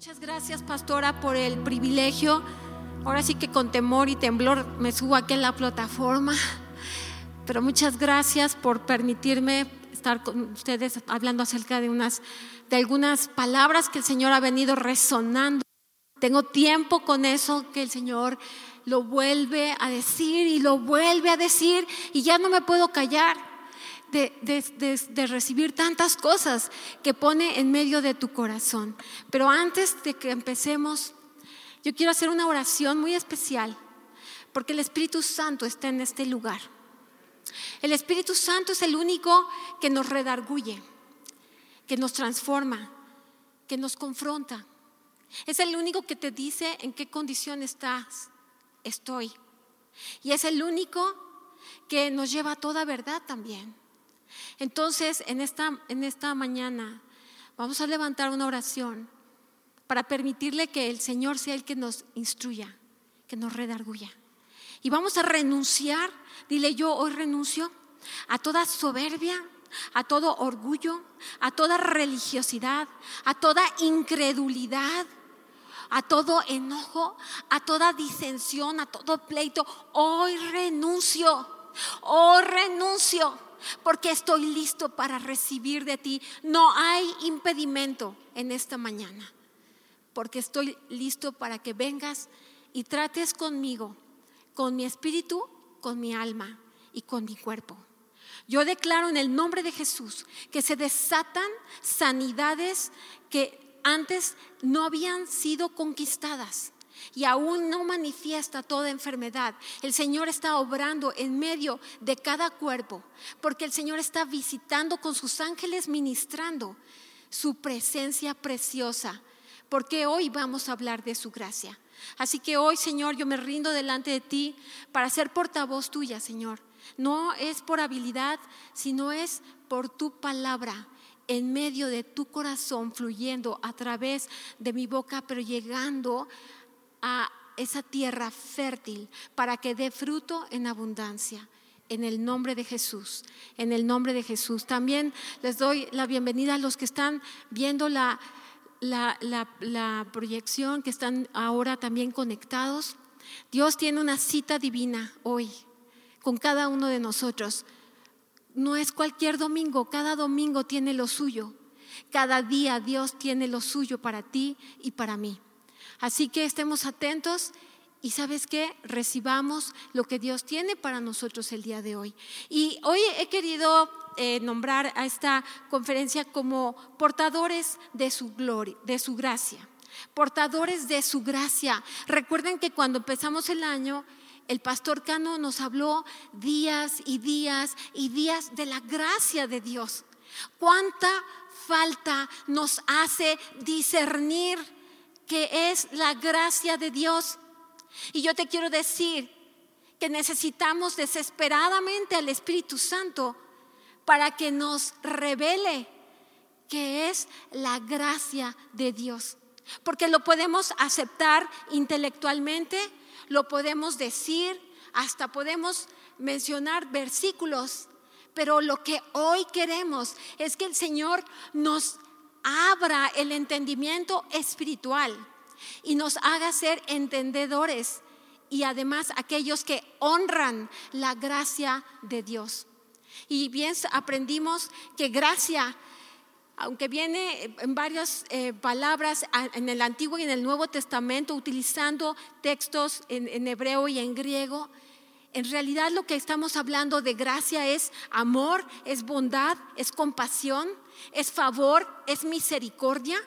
Muchas gracias, pastora, por el privilegio. Ahora sí que con temor y temblor me subo aquí en la plataforma. Pero muchas gracias por permitirme estar con ustedes hablando acerca de unas de algunas palabras que el Señor ha venido resonando. Tengo tiempo con eso que el Señor lo vuelve a decir y lo vuelve a decir y ya no me puedo callar de, recibir tantas cosas que pone en medio de tu corazón. Pero antes de que empecemos, yo quiero hacer una oración muy especial porque el Espíritu Santo está en este lugar. El Espíritu Santo es el único que nos redarguye, que nos transforma, que nos confronta. Es el único que te dice en qué condición estás, estoy. Y es el único que nos lleva a toda verdad también. Entonces, en esta, en esta mañana vamos a levantar una oración para permitirle que el Señor sea el que nos instruya, que nos redarguya. Y vamos a renunciar, dile yo hoy renuncio a toda soberbia, a todo orgullo, a toda religiosidad, a toda incredulidad, a todo enojo, a toda disensión, a todo pleito. Hoy renuncio, hoy renuncio, porque estoy listo para recibir de ti. No hay impedimento en esta mañana, porque estoy listo para que vengas y trates conmigo con mi espíritu, con mi alma y con mi cuerpo. Yo declaro en el nombre de Jesús que se desatan sanidades que antes no habían sido conquistadas y aún no manifiesta toda enfermedad. El Señor está obrando en medio de cada cuerpo, porque el Señor está visitando con sus ángeles, ministrando su presencia preciosa, porque hoy vamos a hablar de su gracia. Así que hoy, Señor, yo me rindo delante de ti para ser portavoz tuya, Señor. No es por habilidad, sino es por tu palabra en medio de tu corazón, fluyendo a través de mi boca, pero llegando esa tierra fértil para que dé fruto en abundancia. En el nombre de Jesús, en el nombre de Jesús. También les doy la bienvenida a los que están viendo la, la, proyección, que están ahora también conectados. Dios tiene una cita divina hoy con cada uno de nosotros. No es cualquier domingo, cada domingo tiene lo suyo. Cada día Dios tiene lo suyo para ti y para mí. Así que estemos atentos y sabes qué, recibamos lo que Dios tiene para nosotros el día de hoy. Y hoy he querido eh, nombrar a esta conferencia como portadores de su gloria, de su gracia. Portadores de su gracia. Recuerden que cuando empezamos el año, el pastor Cano nos habló días y días y días de la gracia de Dios. ¿Cuánta falta nos hace discernir que es la gracia de Dios? Y yo te quiero decir que necesitamos desesperadamente al Espíritu Santo para que nos revele que es la gracia de Dios. Porque lo podemos aceptar intelectualmente, lo podemos decir, hasta podemos mencionar versículos, pero lo que hoy queremos es que el Señor nos abra el entendimiento espiritual y nos haga ser entendedores y además aquellos que honran la gracia de Dios. Y bien aprendimos que gracia, aunque viene en varias eh, palabras en el Antiguo y en el Nuevo Testamento, utilizando textos en, en hebreo y en griego, en realidad lo que estamos hablando de gracia es amor, es bondad, es compasión, es favor, es misericordia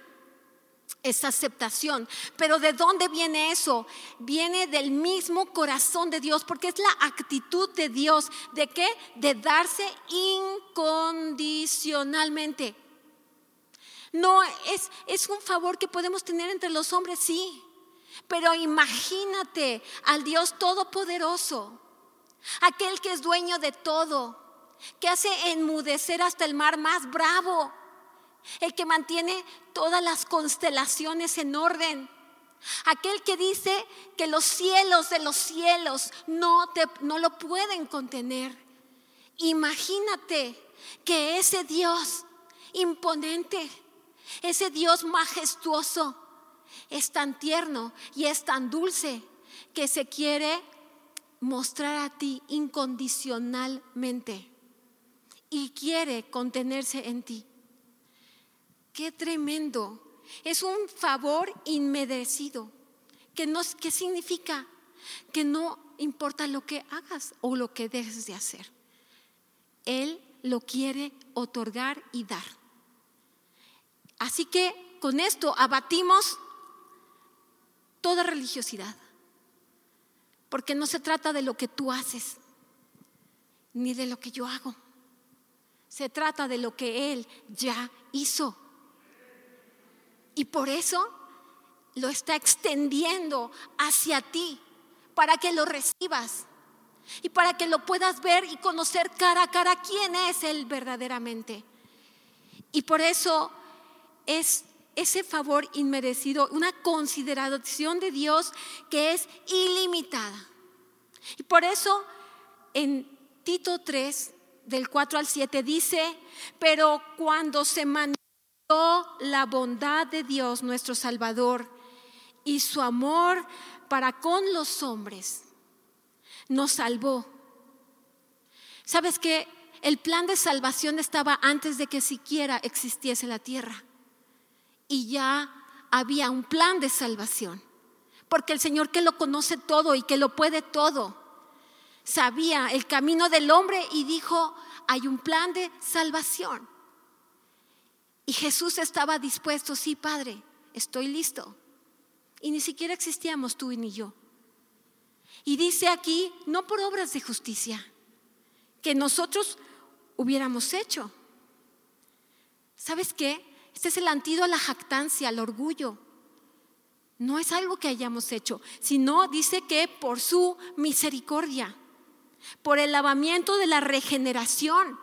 es aceptación. Pero ¿de dónde viene eso? Viene del mismo corazón de Dios, porque es la actitud de Dios. ¿De qué? De darse incondicionalmente. No, es, es un favor que podemos tener entre los hombres, sí. Pero imagínate al Dios Todopoderoso, aquel que es dueño de todo, que hace enmudecer hasta el mar más bravo el que mantiene todas las constelaciones en orden, aquel que dice que los cielos de los cielos no, no lo pueden contener. Imagínate que ese Dios imponente, ese Dios majestuoso, es tan tierno y es tan dulce que se quiere mostrar a ti incondicionalmente y quiere contenerse en ti. Qué tremendo. Es un favor inmerecido. ¿Qué significa? Que no importa lo que hagas o lo que dejes de hacer. Él lo quiere otorgar y dar. Así que con esto abatimos toda religiosidad. Porque no se trata de lo que tú haces, ni de lo que yo hago. Se trata de lo que Él ya hizo. Y por eso lo está extendiendo hacia ti, para que lo recibas y para que lo puedas ver y conocer cara a cara quién es Él verdaderamente. Y por eso es ese favor inmerecido, una consideración de Dios que es ilimitada. Y por eso en Tito 3, del 4 al 7, dice, pero cuando se manifestó la bondad de Dios nuestro Salvador y su amor para con los hombres, nos salvó. ¿Sabes que El plan de salvación estaba antes de que siquiera existiese la tierra y ya había un plan de salvación. Porque el Señor que lo conoce todo y que lo puede todo, sabía el camino del hombre y dijo, hay un plan de salvación. Y Jesús estaba dispuesto, sí, Padre, estoy listo. Y ni siquiera existíamos tú y ni yo. Y dice aquí, no por obras de justicia, que nosotros hubiéramos hecho. ¿Sabes qué? Este es el antídoto a la jactancia, al orgullo. No es algo que hayamos hecho, sino dice que por su misericordia, por el lavamiento de la regeneración,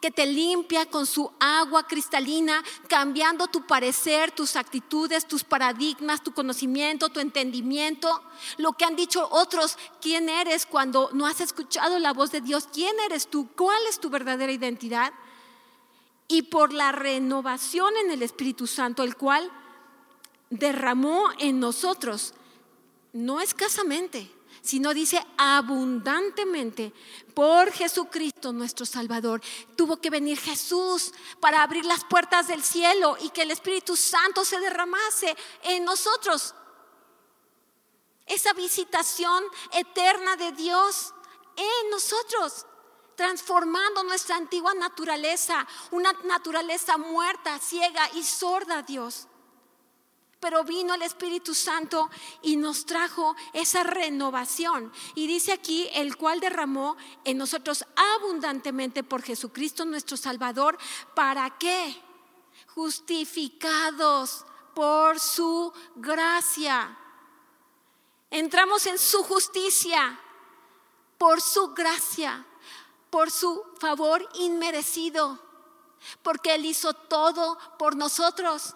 que te limpia con su agua cristalina, cambiando tu parecer, tus actitudes, tus paradigmas, tu conocimiento, tu entendimiento, lo que han dicho otros, quién eres cuando no has escuchado la voz de Dios, quién eres tú, cuál es tu verdadera identidad y por la renovación en el Espíritu Santo, el cual derramó en nosotros, no escasamente, sino dice abundantemente por Jesucristo nuestro Salvador. Tuvo que venir Jesús para abrir las puertas del cielo y que el Espíritu Santo se derramase en nosotros. Esa visitación eterna de Dios en nosotros transformando nuestra antigua naturaleza, una naturaleza muerta, ciega y sorda, Dios. Pero vino el Espíritu Santo y nos trajo esa renovación. Y dice aquí, el cual derramó en nosotros abundantemente por Jesucristo nuestro Salvador. ¿Para qué? Justificados por su gracia. Entramos en su justicia por su gracia por su favor inmerecido, porque Él hizo todo por nosotros.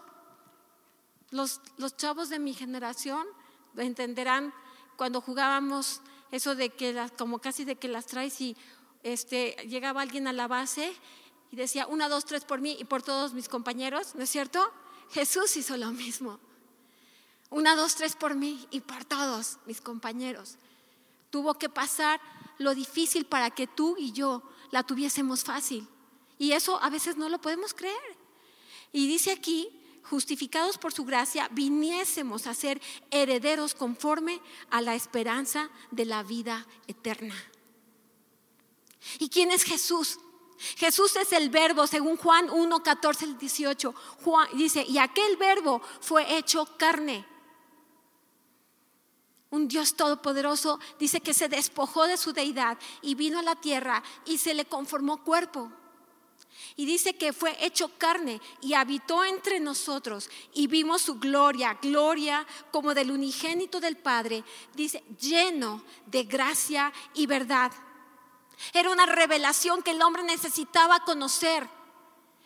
Los, chavos de mi generación entenderán cuando jugábamos eso de que como casi de que las traes y este, llegaba alguien a la base y decía una, dos, tres por mí y por todos mis compañeros, ¿no es cierto? Jesús hizo lo mismo. Una, dos, tres por mí y por todos mis compañeros. Tuvo que pasar lo difícil para que tú y yo la tuviésemos fácil. Y eso a veces no lo podemos creer. Y dice aquí, justificados por su gracia, viniésemos a ser herederos conforme a la esperanza de la vida eterna. ¿Y quién es Jesús? Jesús es el verbo, según Juan 1, 14, 18. Juan dice, y aquel verbo fue hecho carne un Dios todopoderoso, dice que se despojó de su deidad y vino a la tierra y se le conformó cuerpo. Y dice que fue hecho carne y habitó entre nosotros y vimos su gloria, gloria como del unigénito del Padre, dice, lleno de gracia y verdad. Era una revelación que el hombre necesitaba conocer,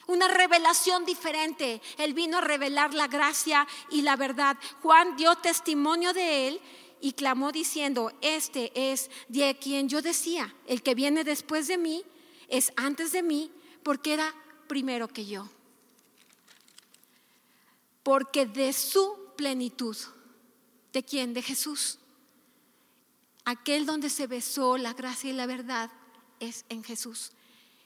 una revelación diferente. Él vino a revelar la gracia y la verdad. Juan dio testimonio de él y clamó diciendo, este es de quien yo decía, el que viene después de mí es antes de mí porque era primero que yo. Porque de su plenitud. ¿De quién? De Jesús. Aquel donde se besó la gracia y la verdad es en Jesús.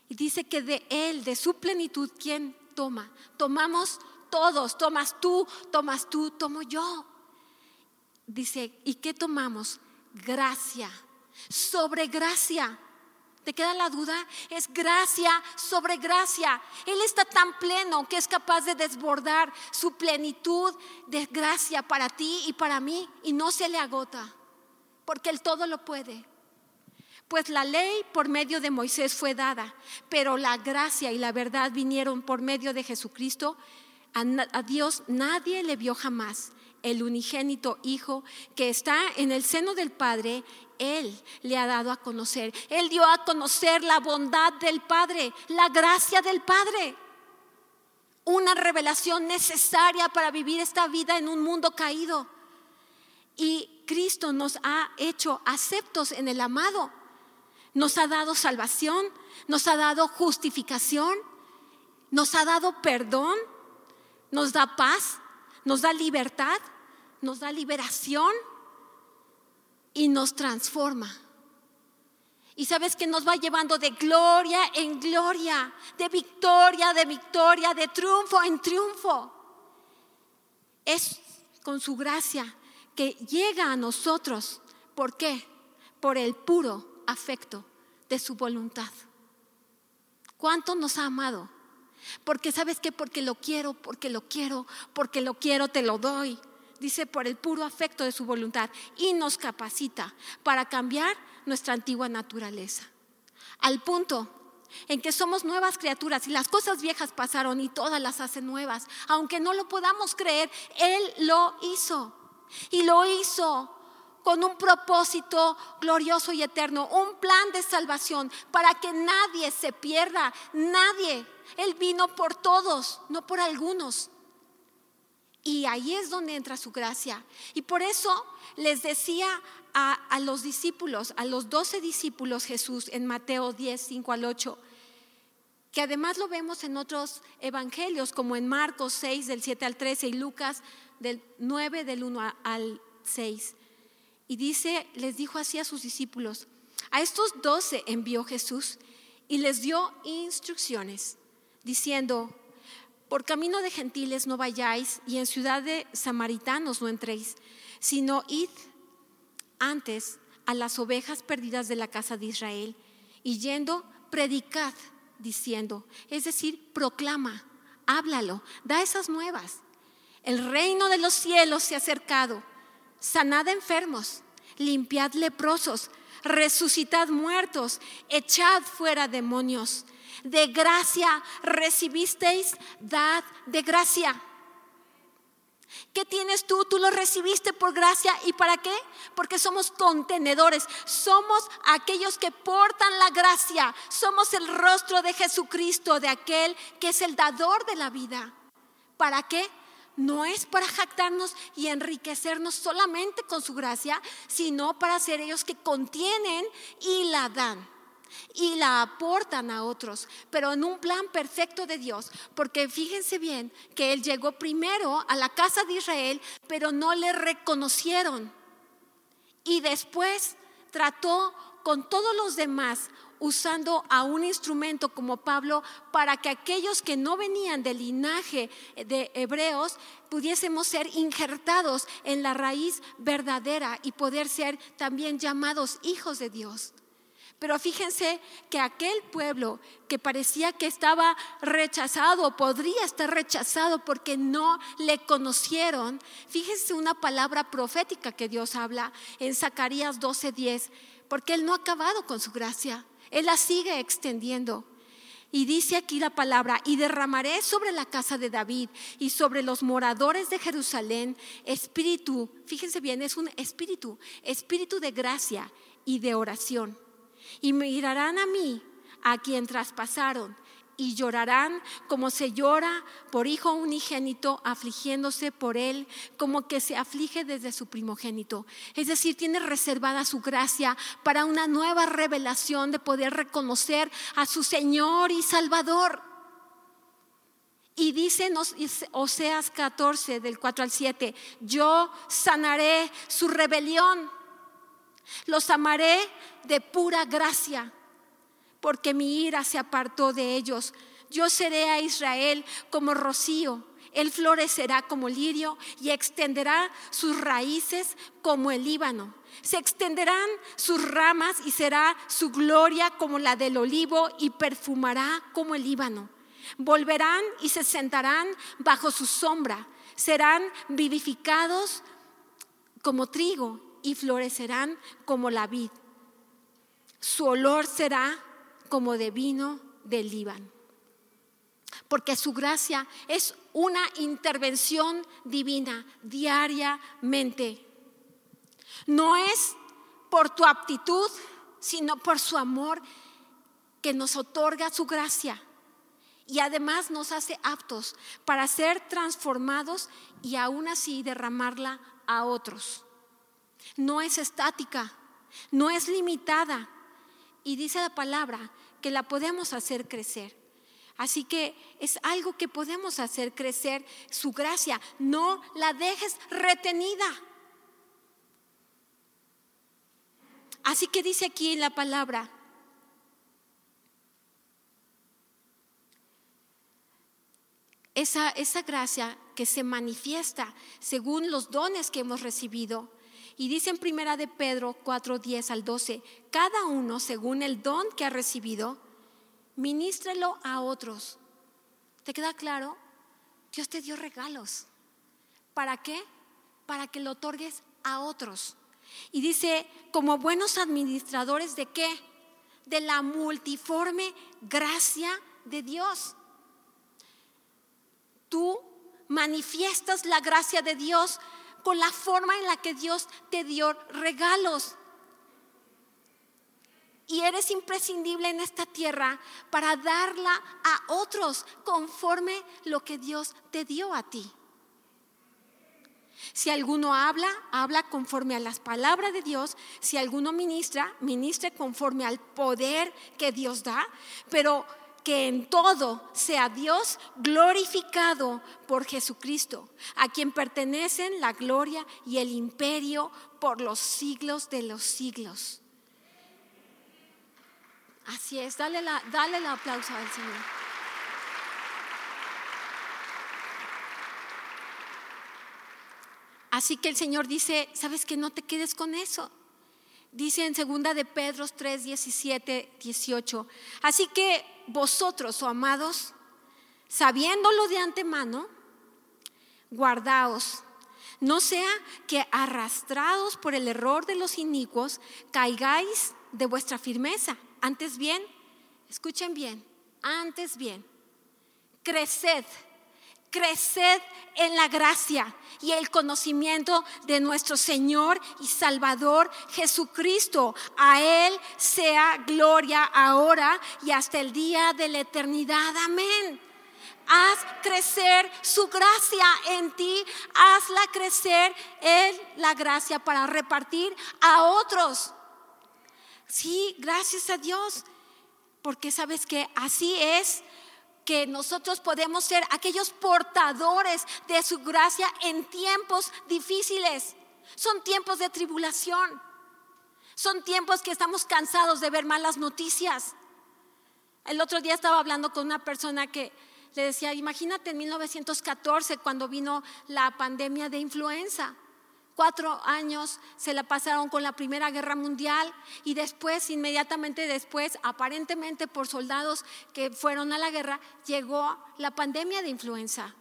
Y dice que de Él, de su plenitud, ¿quién toma? Tomamos todos, tomas tú, tomas tú, tomo yo. Dice, ¿y qué tomamos? Gracia, sobre gracia. ¿Te queda la duda? Es gracia sobre gracia. Él está tan pleno que es capaz de desbordar su plenitud de gracia para ti y para mí y no se le agota, porque Él todo lo puede. Pues la ley por medio de Moisés fue dada, pero la gracia y la verdad vinieron por medio de Jesucristo. A, Dios nadie le vio jamás el unigénito Hijo que está en el seno del Padre, Él le ha dado a conocer. Él dio a conocer la bondad del Padre, la gracia del Padre. Una revelación necesaria para vivir esta vida en un mundo caído. Y Cristo nos ha hecho aceptos en el amado. Nos ha dado salvación, nos ha dado justificación, nos ha dado perdón, nos da paz, nos da libertad, nos da liberación y nos transforma. Y sabes que nos va llevando de gloria en gloria, de victoria, de victoria, de triunfo en triunfo. Es con su gracia que llega a nosotros. ¿Por qué? Por el puro afecto de su voluntad. ¿Cuánto nos ha amado? Porque sabes que porque lo quiero, porque lo quiero, porque lo quiero, te lo doy. Dice por el puro afecto de su voluntad y nos capacita para cambiar nuestra antigua naturaleza. Al punto en que somos nuevas criaturas y las cosas viejas pasaron y todas las hacen nuevas. Aunque no lo podamos creer, Él lo hizo. Y lo hizo con un propósito glorioso y eterno, un plan de salvación para que nadie se pierda, nadie. Él vino por todos, no por algunos. Y ahí es donde entra su gracia. Y por eso les decía a, los discípulos, a los doce discípulos Jesús en Mateo 10, 5 al 8, que además lo vemos en otros evangelios, como en Marcos 6, del 7 al 13, y Lucas del 9, del 1 al 6. Y dice, les dijo así a sus discípulos, a estos doce envió Jesús y les dio instrucciones, diciendo, por camino de gentiles no vayáis y en ciudad de samaritanos no entréis, sino id antes a las ovejas perdidas de la casa de Israel y yendo, predicad diciendo, es decir, proclama, háblalo, da esas nuevas. El reino de los cielos se ha acercado sanad enfermos, limpiad leprosos, resucitad muertos, echad fuera demonios. De gracia recibisteis, dad de gracia. ¿Qué tienes tú? Tú lo recibiste por gracia. ¿Y para qué? Porque somos contenedores. Somos aquellos que portan la gracia. Somos el rostro de Jesucristo, de aquel que es el dador de la vida. ¿Para qué? no es para jactarnos y enriquecernos solamente con su gracia, sino para ser ellos que contienen y la dan y la aportan a otros, pero en un plan perfecto de Dios, porque fíjense bien que Él llegó primero a la casa de Israel, pero no le reconocieron. Y después trató con todos los demás usando a un instrumento como Pablo para que aquellos que no venían del linaje de hebreos pudiésemos ser injertados en la raíz verdadera y poder ser también llamados hijos de Dios. Pero fíjense que aquel pueblo que parecía que estaba rechazado, podría estar rechazado porque no le conocieron, fíjense una palabra profética que Dios habla en Zacarías 12:10, porque Él no ha acabado con su gracia. Él la sigue extendiendo. Y dice aquí la palabra, y derramaré sobre la casa de David y sobre los moradores de Jerusalén espíritu, fíjense bien, es un espíritu, espíritu de gracia y de oración. Y mirarán a mí, a quien traspasaron, y llorarán como se llora por hijo unigénito, afligiéndose por él, como que se aflige desde su primogénito. Es decir, tiene reservada su gracia para una nueva revelación de poder reconocer a su Señor y Salvador. Y dice Oseas 14, del 4 al 7, yo sanaré su rebelión, los amaré de pura gracia, porque mi ira se apartó de ellos. Yo seré a Israel como rocío, él florecerá como lirio y extenderá sus raíces como el Líbano. Se extenderán sus ramas y será su gloria como la del olivo y perfumará como el Líbano. Volverán y se sentarán bajo su sombra. Serán vivificados como trigo y florecerán como la vid. Su olor será como de vino del Líbano. Porque su gracia es una intervención divina diariamente. No es por tu aptitud, sino por su amor que nos otorga su gracia y además nos hace aptos para ser transformados y aún así derramarla a otros. No es estática, no es limitada y dice la palabra que la podemos hacer crecer. Así que es algo que podemos hacer crecer su gracia. No la dejes retenida. Así que dice aquí en la palabra, esa, esa gracia que se manifiesta según los dones que hemos recibido. Y dice en primera de Pedro 4, 10 al 12, cada uno según el don que ha recibido, ministrelo a otros. ¿Te queda claro? Dios te dio regalos. ¿Para qué? Para que lo otorgues a otros. Y dice, como buenos administradores de qué? De la multiforme gracia de Dios. Tú manifiestas la gracia de Dios con la forma en la que Dios te dio regalos. Y eres imprescindible en esta tierra para darla a otros conforme lo que Dios te dio a ti. Si alguno habla, habla conforme a las palabras de Dios. Si alguno ministra, ministre conforme al poder que Dios da. Pero que en todo sea Dios glorificado por Jesucristo, a quien pertenecen la gloria y el imperio por los siglos de los siglos. Así es, dale, la, dale el aplauso al Señor. Así que el Señor dice, ¿sabes que no te quedes con eso? Dice en segunda de Pedro 3, 17, 18. Así que vosotros, oh amados, sabiéndolo de antemano, guardaos. No sea que arrastrados por el error de los inicuos caigáis de vuestra firmeza. Antes bien, escuchen bien, antes bien, creced Creced en la gracia y el conocimiento de nuestro Señor y Salvador Jesucristo. A Él sea gloria ahora y hasta el día de la eternidad. Amén. Haz crecer su gracia en ti. Hazla crecer en la gracia para repartir a otros. Sí, gracias a Dios. Porque sabes que así es que nosotros podemos ser aquellos portadores de su gracia en tiempos difíciles. Son tiempos de tribulación. Son tiempos que estamos cansados de ver malas noticias. El otro día estaba hablando con una persona que le decía, imagínate en 1914 cuando vino la pandemia de influenza cuatro años se la pasaron con la Primera Guerra Mundial y después, inmediatamente después, aparentemente por soldados que fueron a la guerra, llegó la pandemia de influenza.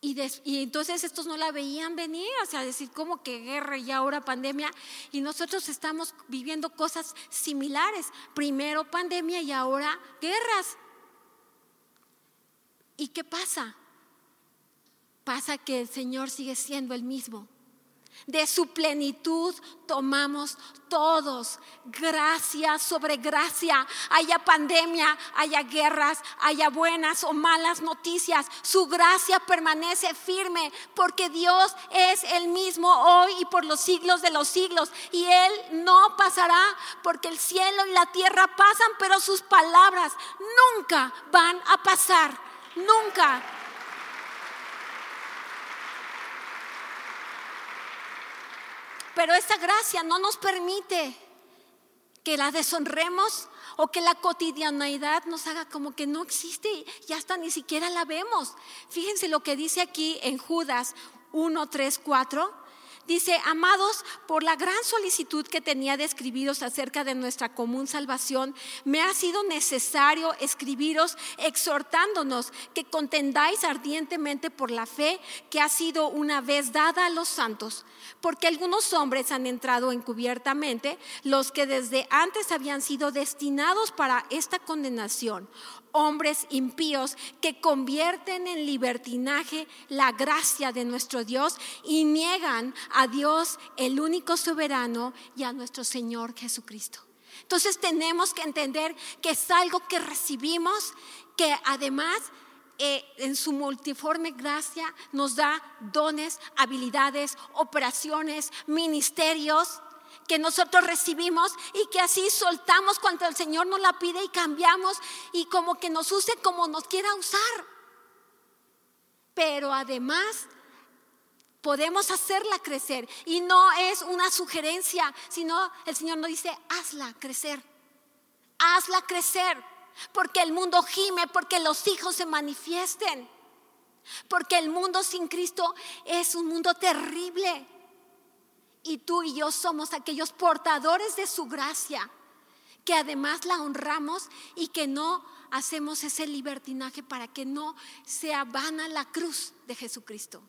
Y, entonces estos no la veían venir, o sea, decir, ¿cómo que guerra y ahora pandemia? Y nosotros estamos viviendo cosas similares. Primero pandemia y ahora guerras. ¿Y qué pasa? Pasa que el Señor sigue siendo el mismo. De su plenitud tomamos todos. Gracia sobre gracia. Haya pandemia, haya guerras, haya buenas o malas noticias. Su gracia permanece firme porque Dios es el mismo hoy y por los siglos de los siglos. Y Él no pasará porque el cielo y la tierra pasan, pero sus palabras nunca van a pasar. nunca. Pero esa gracia no nos permite que la deshonremos o que la cotidianidad nos haga como que no existe y hasta ni siquiera la vemos. Fíjense lo que dice aquí en Judas 1, 3, 4. Dice, amados, por la gran solicitud que tenía de escribiros acerca de nuestra común salvación, me ha sido necesario escribiros exhortándonos que contendáis ardientemente por la fe que ha sido una vez dada a los santos, porque algunos hombres han entrado encubiertamente, los que desde antes habían sido destinados para esta condenación, hombres impíos que convierten en libertinaje la gracia de nuestro Dios y niegan a Dios, el único soberano, y a nuestro Señor Jesucristo. Entonces tenemos que entender que es algo que recibimos, que además eh, en su multiforme gracia nos da dones, habilidades, operaciones, ministerios que nosotros recibimos y que así soltamos cuando el Señor nos la pide y cambiamos y como que nos use como nos quiera usar. Pero además podemos hacerla crecer y no es una sugerencia, sino el Señor nos dice, hazla crecer, hazla crecer, porque el mundo gime, porque los hijos se manifiesten, porque el mundo sin Cristo es un mundo terrible. Y tú y yo somos aquellos portadores de su gracia, que además la honramos y que no hacemos ese libertinaje para que no sea vana la cruz de Jesucristo.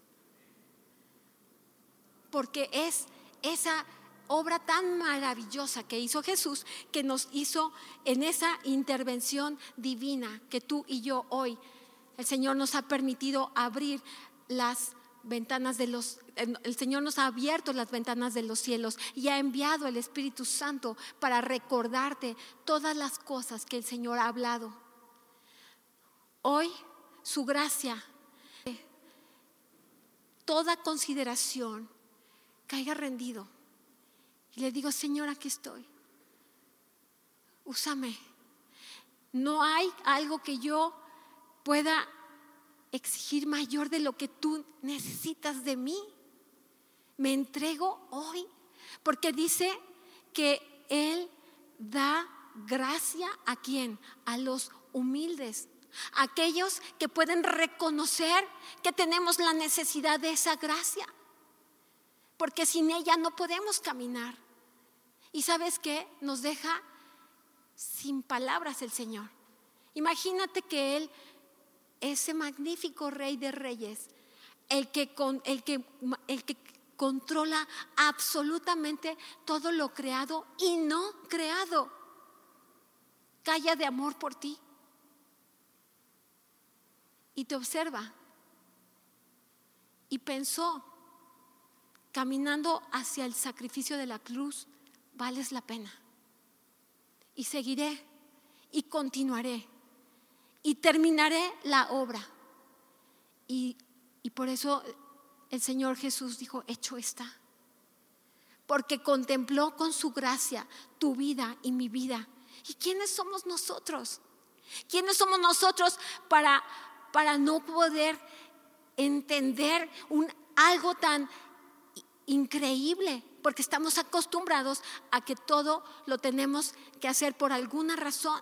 Porque es esa obra tan maravillosa que hizo Jesús, que nos hizo en esa intervención divina que tú y yo hoy, el Señor nos ha permitido abrir las ventanas de los, el Señor nos ha abierto las ventanas de los cielos y ha enviado el Espíritu Santo para recordarte todas las cosas que el Señor ha hablado. Hoy su gracia, toda consideración, caiga rendido. Y le digo, Señor, aquí estoy. Úsame. No hay algo que yo pueda exigir mayor de lo que tú necesitas de mí. Me entrego hoy porque dice que Él da gracia a quién? A los humildes, aquellos que pueden reconocer que tenemos la necesidad de esa gracia, porque sin ella no podemos caminar. Y sabes qué? Nos deja sin palabras el Señor. Imagínate que Él ese magnífico rey de reyes, el que, el que, el que controla absolutamente todo lo creado y no creado, calla de amor por ti y te observa. Y pensó, caminando hacia el sacrificio de la cruz, vales la pena. Y seguiré y continuaré y terminaré la obra. Y, por eso el Señor Jesús dijo, hecho está. Porque contempló con su gracia tu vida y mi vida. ¿Y quiénes somos nosotros? ¿Quiénes somos nosotros para, para no poder entender un, algo tan increíble? Porque estamos acostumbrados a que todo lo tenemos que hacer por alguna razón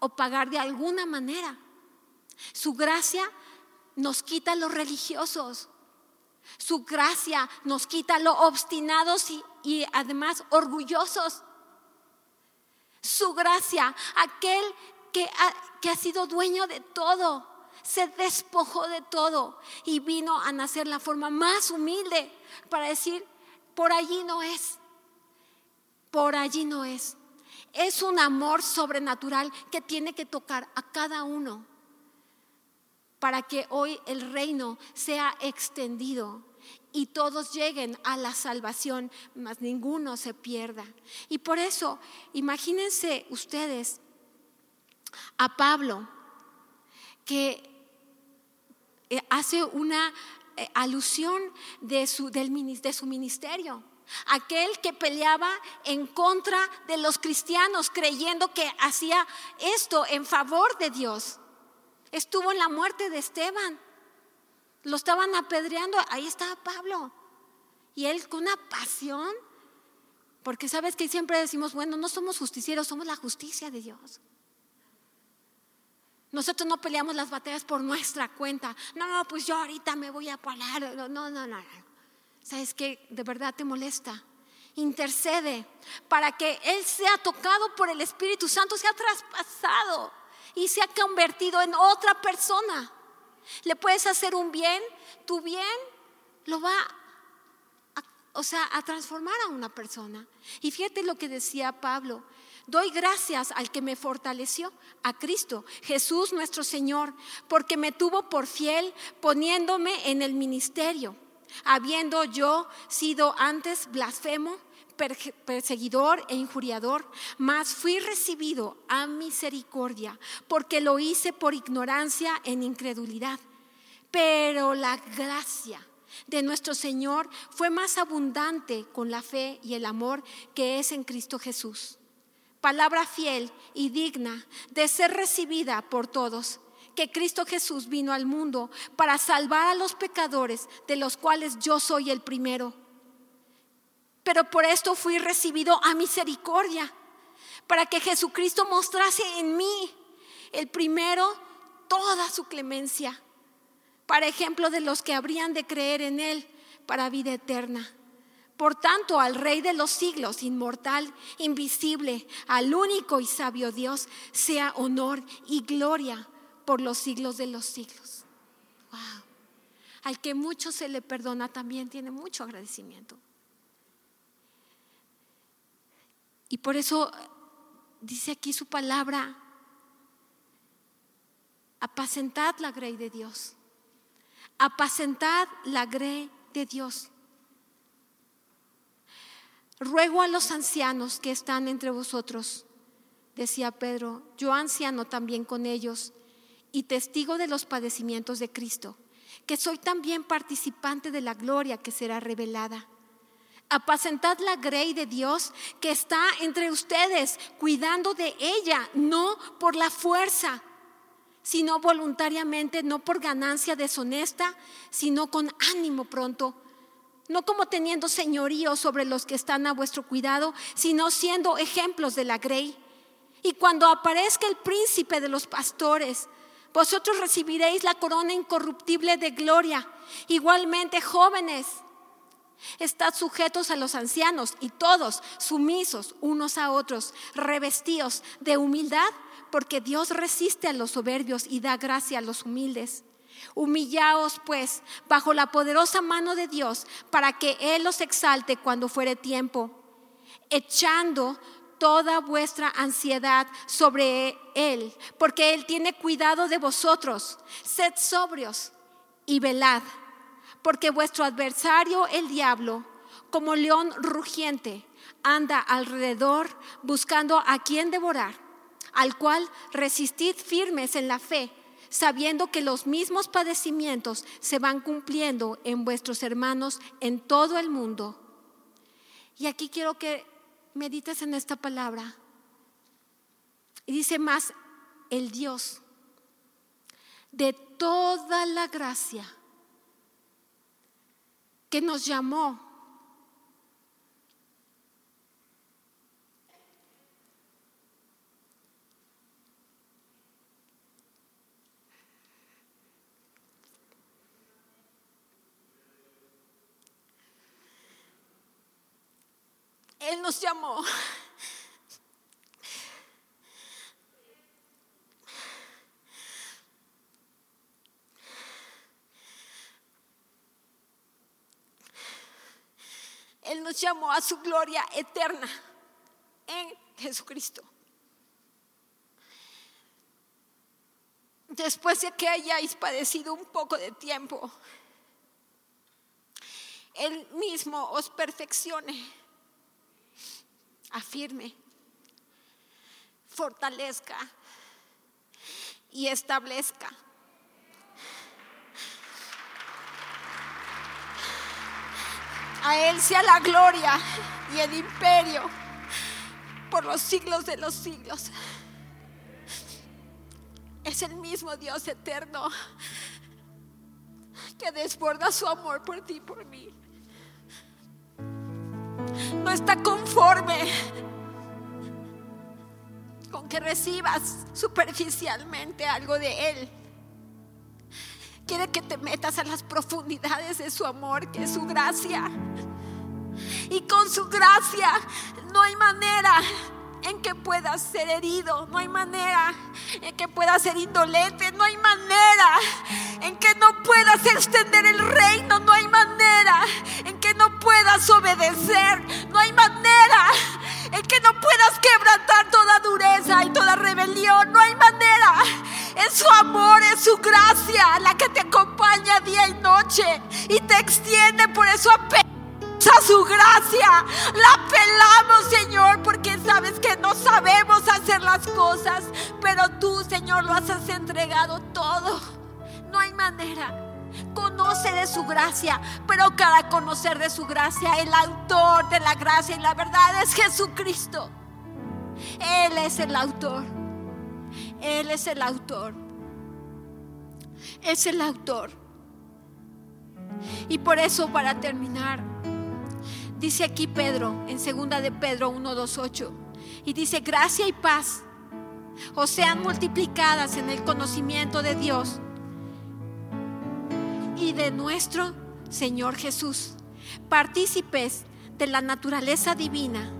o pagar de alguna manera. Su gracia nos quita los religiosos. Su gracia nos quita los obstinados y, además orgullosos. Su gracia, aquel que ha, que ha sido dueño de todo, se despojó de todo y vino a nacer la forma más humilde para decir, por allí no es, por allí no es. Es un amor sobrenatural que tiene que tocar a cada uno para que hoy el reino sea extendido y todos lleguen a la salvación, mas ninguno se pierda. Y por eso, imagínense ustedes a Pablo, que eh, hace una eh, alusión de su, de su ministerio aquel que peleaba en contra de los cristianos creyendo que hacía esto en favor de Dios. Estuvo en la muerte de Esteban. Lo estaban apedreando. Ahí estaba Pablo. Y él con una pasión. Porque sabes que siempre decimos, bueno, no somos justicieros, somos la justicia de Dios. Nosotros no peleamos las batallas por nuestra cuenta. No, pues yo ahorita me voy a parar. No, no, no. no. ¿Sabes qué? De verdad te molesta. Intercede para que Él sea tocado por el Espíritu Santo, sea traspasado y se ha convertido en otra persona. Le puedes hacer un bien, tu bien lo va a, o sea, a transformar a una persona. Y fíjate lo que decía Pablo. Doy gracias al que me fortaleció, a Cristo, Jesús nuestro Señor, porque me tuvo por fiel poniéndome en el ministerio, habiendo yo sido antes blasfemo perseguidor e injuriador, mas fui recibido a misericordia, porque lo hice por ignorancia en incredulidad. Pero la gracia de nuestro Señor fue más abundante con la fe y el amor que es en Cristo Jesús. Palabra fiel y digna de ser recibida por todos que Cristo Jesús vino al mundo para salvar a los pecadores, de los cuales yo soy el primero pero por esto fui recibido a misericordia, para que Jesucristo mostrase en mí, el primero, toda su clemencia, para ejemplo de los que habrían de creer en Él para vida eterna. Por tanto, al Rey de los siglos, inmortal, invisible, al único y sabio Dios, sea honor y gloria por los siglos de los siglos. Wow. Al que mucho se le perdona también tiene mucho agradecimiento. Y por eso dice aquí su palabra, apacentad la grey de Dios, apacentad la grey de Dios. Ruego a los ancianos que están entre vosotros, decía Pedro, yo anciano también con ellos y testigo de los padecimientos de Cristo, que soy también participante de la gloria que será revelada. Apacentad la grey de Dios que está entre ustedes, cuidando de ella, no por la fuerza, sino voluntariamente, no por ganancia deshonesta, sino con ánimo pronto. No como teniendo señorío sobre los que están a vuestro cuidado, sino siendo ejemplos de la grey. Y cuando aparezca el príncipe de los pastores, vosotros recibiréis la corona incorruptible de gloria. Igualmente, jóvenes, Estad sujetos a los ancianos y todos sumisos unos a otros, revestidos de humildad, porque Dios resiste a los soberbios y da gracia a los humildes. Humillaos pues bajo la poderosa mano de Dios para que Él los exalte cuando fuere tiempo, echando toda vuestra ansiedad sobre Él, porque Él tiene cuidado de vosotros. Sed sobrios y velad porque vuestro adversario, el diablo, como león rugiente, anda alrededor buscando a quien devorar, al cual resistid firmes en la fe, sabiendo que los mismos padecimientos se van cumpliendo en vuestros hermanos en todo el mundo. Y aquí quiero que medites en esta palabra. Y dice más, el Dios de toda la gracia que nos llamó. Él nos llamó. Él nos llamó a su gloria eterna en Jesucristo. Después de que hayáis padecido un poco de tiempo, Él mismo os perfeccione, afirme, fortalezca y establezca. A Él sea la gloria y el imperio por los siglos de los siglos. es el mismo Dios eterno que desborda su amor por ti y por mí. No está conforme con que recibas superficialmente algo de Él. Quiere que te metas a las profundidades de su amor, que es su gracia. Y con su gracia no hay manera en que puedas ser herido, no hay manera en que puedas ser indolente, no hay manera en que no puedas extender el reino, no hay manera en que no puedas obedecer, no hay manera en que no puedas quebrantar toda dureza y toda rebelión, no hay manera. Es su amor, es su gracia la que te acompaña día y noche y te extiende, por eso apenas a su gracia. La pelamos, Señor, porque sabes que no sabemos hacer las cosas, pero tú, Señor, lo has entregado todo. No hay manera. Conoce de su gracia, pero cada conocer de su gracia, el autor de la gracia y la verdad es Jesucristo. Él es el autor. Él es el autor. Es el autor. Y por eso, para terminar, Dice aquí Pedro, en segunda de Pedro 1, 2, 8. Y dice, gracia y paz o sean multiplicadas en el conocimiento de Dios y de nuestro Señor Jesús, partícipes de la naturaleza divina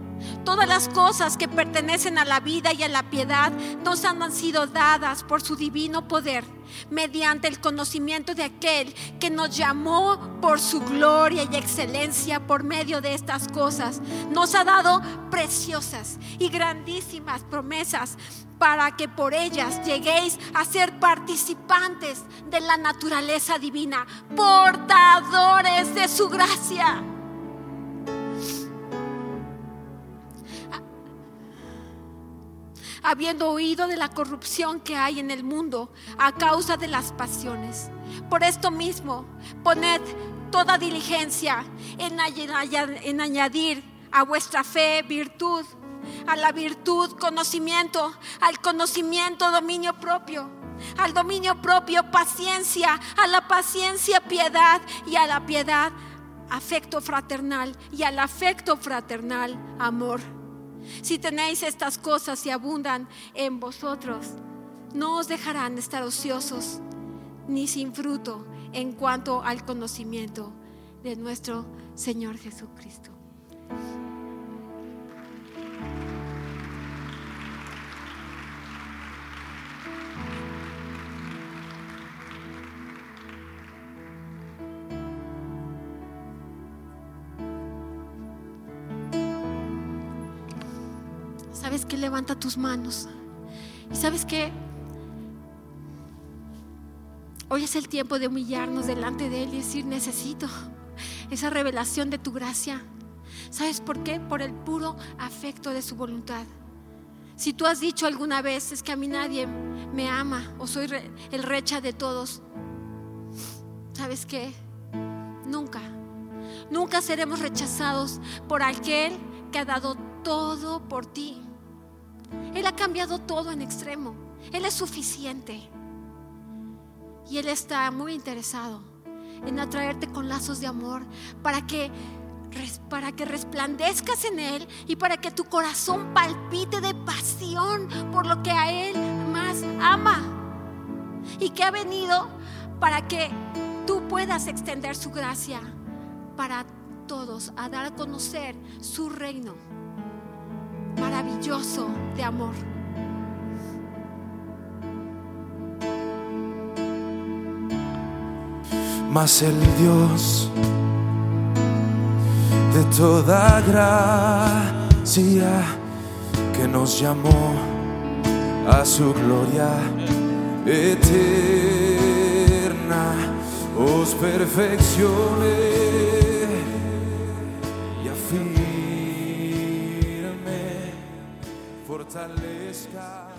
Todas las cosas que pertenecen a la vida y a la piedad nos han sido dadas por su divino poder, mediante el conocimiento de aquel que nos llamó por su gloria y excelencia por medio de estas cosas. Nos ha dado preciosas y grandísimas promesas para que por ellas lleguéis a ser participantes de la naturaleza divina, portadores de su gracia habiendo oído de la corrupción que hay en el mundo a causa de las pasiones. Por esto mismo, poned toda diligencia en, añadir a vuestra fe virtud, a la virtud conocimiento, al conocimiento dominio propio, al dominio propio paciencia, a la paciencia piedad y a la piedad afecto fraternal y al afecto fraternal amor si tenéis estas cosas y abundan en vosotros, no os dejarán estar ociosos ni sin fruto en cuanto al conocimiento de nuestro Señor Jesucristo. Levanta tus manos. ¿Y sabes que Hoy es el tiempo de humillarnos delante de Él y decir, necesito esa revelación de tu gracia. ¿Sabes por qué? Por el puro afecto de su voluntad. Si tú has dicho alguna vez, es que a mí nadie me ama o soy el recha de todos, ¿sabes qué? Nunca, nunca seremos rechazados por aquel que ha dado todo por ti. Él ha cambiado todo en extremo. Él es suficiente. Y Él está muy interesado en atraerte con lazos de amor para que, para que resplandezcas en Él y para que tu corazón palpite de pasión por lo que a Él más ama. Y que ha venido para que tú puedas extender su gracia para todos, a dar a conocer su reino maravilloso de amor. Mas el Dios de toda gracia que nos llamó a su gloria eterna, os perfeccione fortalezca.